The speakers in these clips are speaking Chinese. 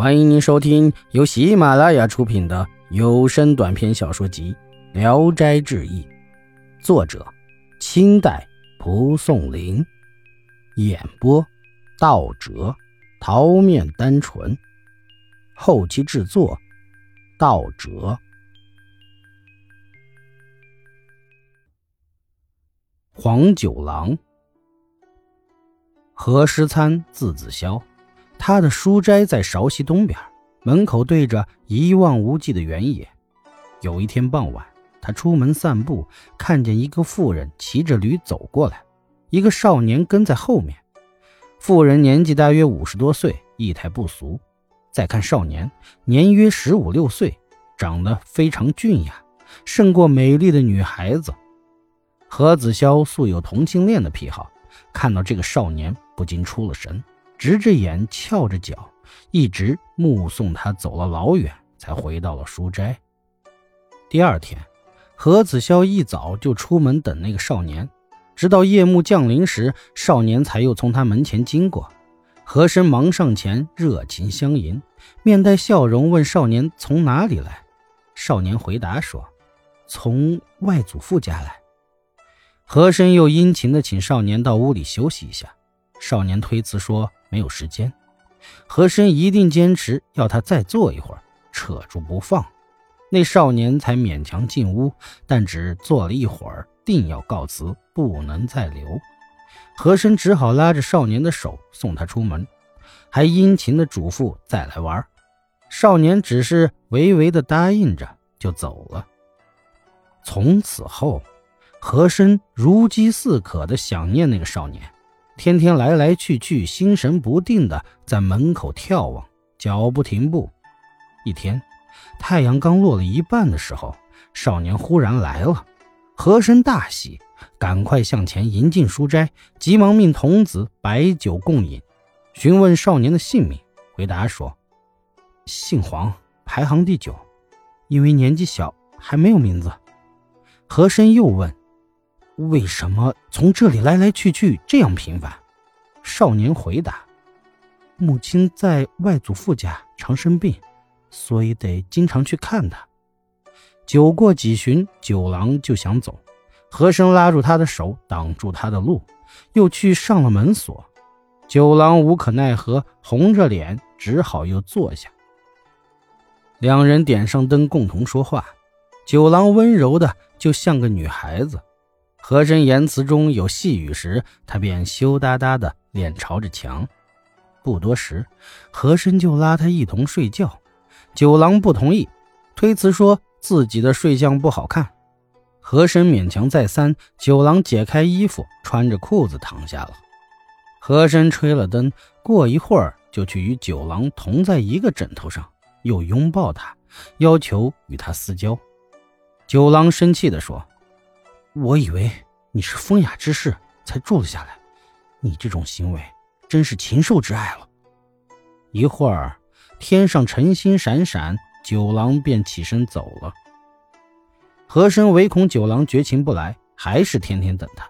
欢迎您收听由喜马拉雅出品的有声短篇小说集《聊斋志异》，作者：清代蒲松龄，演播：道哲、桃面单纯，后期制作：道哲。黄九郎，何师参，字子潇。他的书斋在韶溪东边，门口对着一望无际的原野。有一天傍晚，他出门散步，看见一个妇人骑着驴走过来，一个少年跟在后面。妇人年纪大约五十多岁，仪态不俗。再看少年，年约十五六岁，长得非常俊雅，胜过美丽的女孩子。何子潇素有同性恋的癖好，看到这个少年，不禁出了神。直着眼，翘着脚，一直目送他走了老远，才回到了书斋。第二天，何子潇一早就出门等那个少年，直到夜幕降临时，少年才又从他门前经过。和珅忙上前，热情相迎，面带笑容问少年从哪里来。少年回答说：“从外祖父家来。”和珅又殷勤地请少年到屋里休息一下。少年推辞说。没有时间，和珅一定坚持要他再坐一会儿，扯住不放。那少年才勉强进屋，但只坐了一会儿，定要告辞，不能再留。和珅只好拉着少年的手送他出门，还殷勤的嘱咐再来玩。少年只是微微的答应着就走了。从此后，和珅如饥似渴的想念那个少年。天天来来去去，心神不定的在门口眺望，脚不停步。一天，太阳刚落了一半的时候，少年忽然来了。和珅大喜，赶快向前迎进书斋，急忙命童子摆酒共饮，询问少年的姓名。回答说：“姓黄，排行第九，因为年纪小，还没有名字。”和珅又问。为什么从这里来来去去这样频繁？少年回答：“母亲在外祖父家常生病，所以得经常去看他。”酒过几巡，九郎就想走，和珅拉住他的手，挡住他的路，又去上了门锁。九郎无可奈何，红着脸，只好又坐下。两人点上灯，共同说话。九郎温柔的，就像个女孩子。和珅言辞中有细语时，他便羞答答的脸朝着墙。不多时，和珅就拉他一同睡觉。九郎不同意，推辞说自己的睡相不好看。和珅勉强再三，九郎解开衣服，穿着裤子躺下了。和珅吹了灯，过一会儿就去与九郎同在一个枕头上，又拥抱他，要求与他私交。九郎生气地说。我以为你是风雅之士，才住了下来。你这种行为真是禽兽之爱了。一会儿，天上晨星闪闪，九郎便起身走了。和珅唯恐九郎绝情不来，还是天天等他，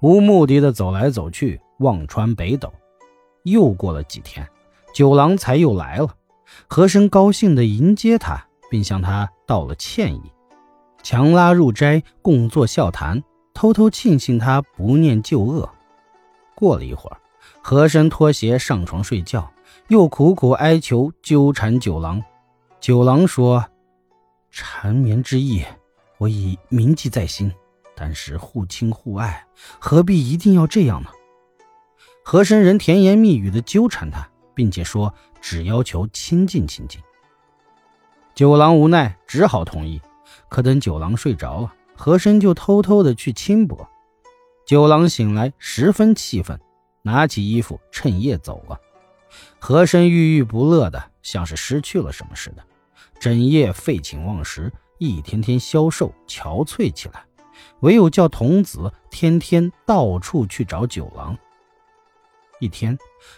无目的的走来走去，望穿北斗。又过了几天，九郎才又来了。和珅高兴地迎接他，并向他道了歉意。强拉入斋，共坐笑谈，偷偷庆幸他不念旧恶。过了一会儿，和珅脱鞋上床睡觉，又苦苦哀求纠缠九郎。九郎说：“缠绵之意，我已铭记在心。但是互亲互爱，何必一定要这样呢？”和珅仍甜言蜜语的纠缠他，并且说只要求亲近亲近。九郎无奈，只好同意。可等九郎睡着了，和珅就偷偷的去轻薄。九郎醒来，十分气愤，拿起衣服趁夜走了。和珅郁郁不乐的，像是失去了什么似的，整夜废寝忘食，一天天消瘦憔悴起来。唯有叫童子天天到处去找九郎。一天，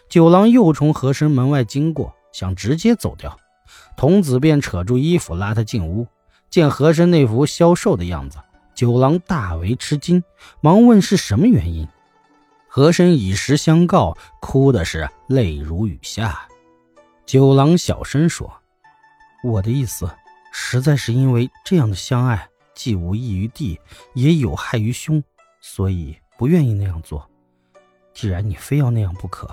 九郎又从和珅门外经过，想直接走掉，童子便扯住衣服拉他进屋。见和珅那副消瘦的样子，九郎大为吃惊，忙问是什么原因。和珅以实相告，哭的是泪如雨下。九郎小声说：“我的意思，实在是因为这样的相爱，既无益于弟，也有害于兄，所以不愿意那样做。既然你非要那样不可，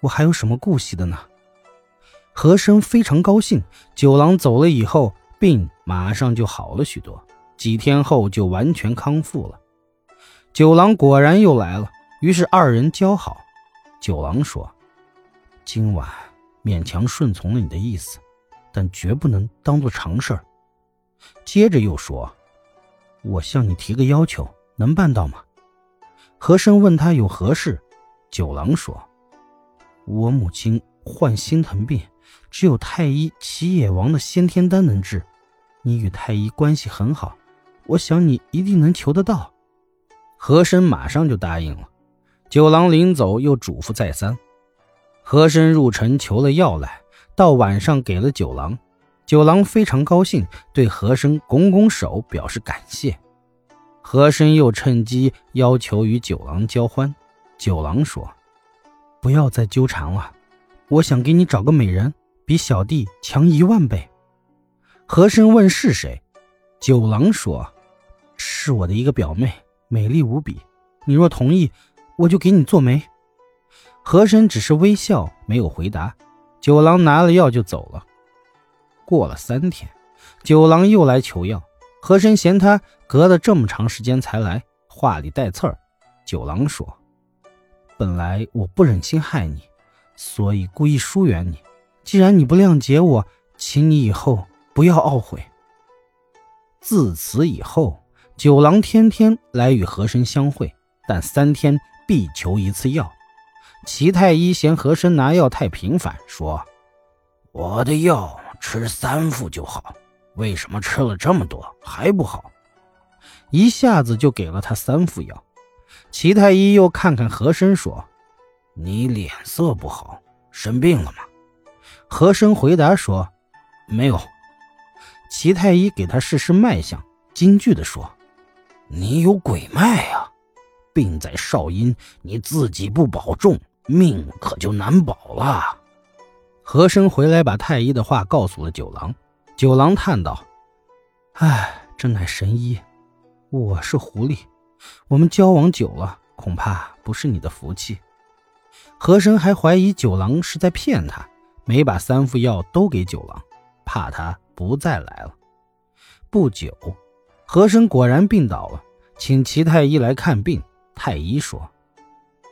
我还有什么顾忌的呢？”和珅非常高兴，九郎走了以后，病马上就好了许多，几天后就完全康复了。九郎果然又来了，于是二人交好。九郎说：“今晚。”勉强顺从了你的意思，但绝不能当做常事儿。接着又说：“我向你提个要求，能办到吗？”和珅问他有何事，九郎说：“我母亲患心疼病，只有太医齐野王的先天丹能治。你与太医关系很好，我想你一定能求得到。”和珅马上就答应了。九郎临走又嘱咐再三。和珅入城求了药来，到晚上给了九郎，九郎非常高兴，对和珅拱拱手表示感谢。和珅又趁机要求与九郎交欢，九郎说：“不要再纠缠了，我想给你找个美人，比小弟强一万倍。”和珅问是谁，九郎说：“是我的一个表妹，美丽无比。你若同意，我就给你做媒。”和珅只是微笑，没有回答。九郎拿了药就走了。过了三天，九郎又来求药。和珅嫌他隔了这么长时间才来，话里带刺儿。九郎说：“本来我不忍心害你，所以故意疏远你。既然你不谅解我，请你以后不要懊悔。”自此以后，九郎天天来与和珅相会，但三天必求一次药。齐太医嫌和珅拿药太频繁，说：“我的药吃三副就好，为什么吃了这么多还不好？”一下子就给了他三副药。齐太医又看看和珅，说：“你脸色不好，生病了吗？”和珅回答说：“没有。”齐太医给他试试脉象，惊惧地说：“你有鬼脉啊！病在少阴，你自己不保重。”命可就难保了。和珅回来，把太医的话告诉了九郎。九郎叹道：“唉，真乃神医。我是狐狸，我们交往久了，恐怕不是你的福气。”和珅还怀疑九郎是在骗他，没把三副药都给九郎，怕他不再来了。不久，和珅果然病倒了，请齐太医来看病。太医说：“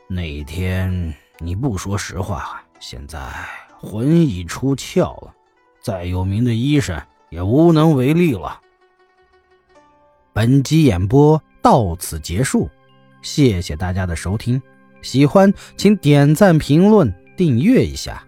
那天。”你不说实话，现在魂已出窍了，再有名的医生也无能为力了。本集演播到此结束，谢谢大家的收听，喜欢请点赞、评论、订阅一下。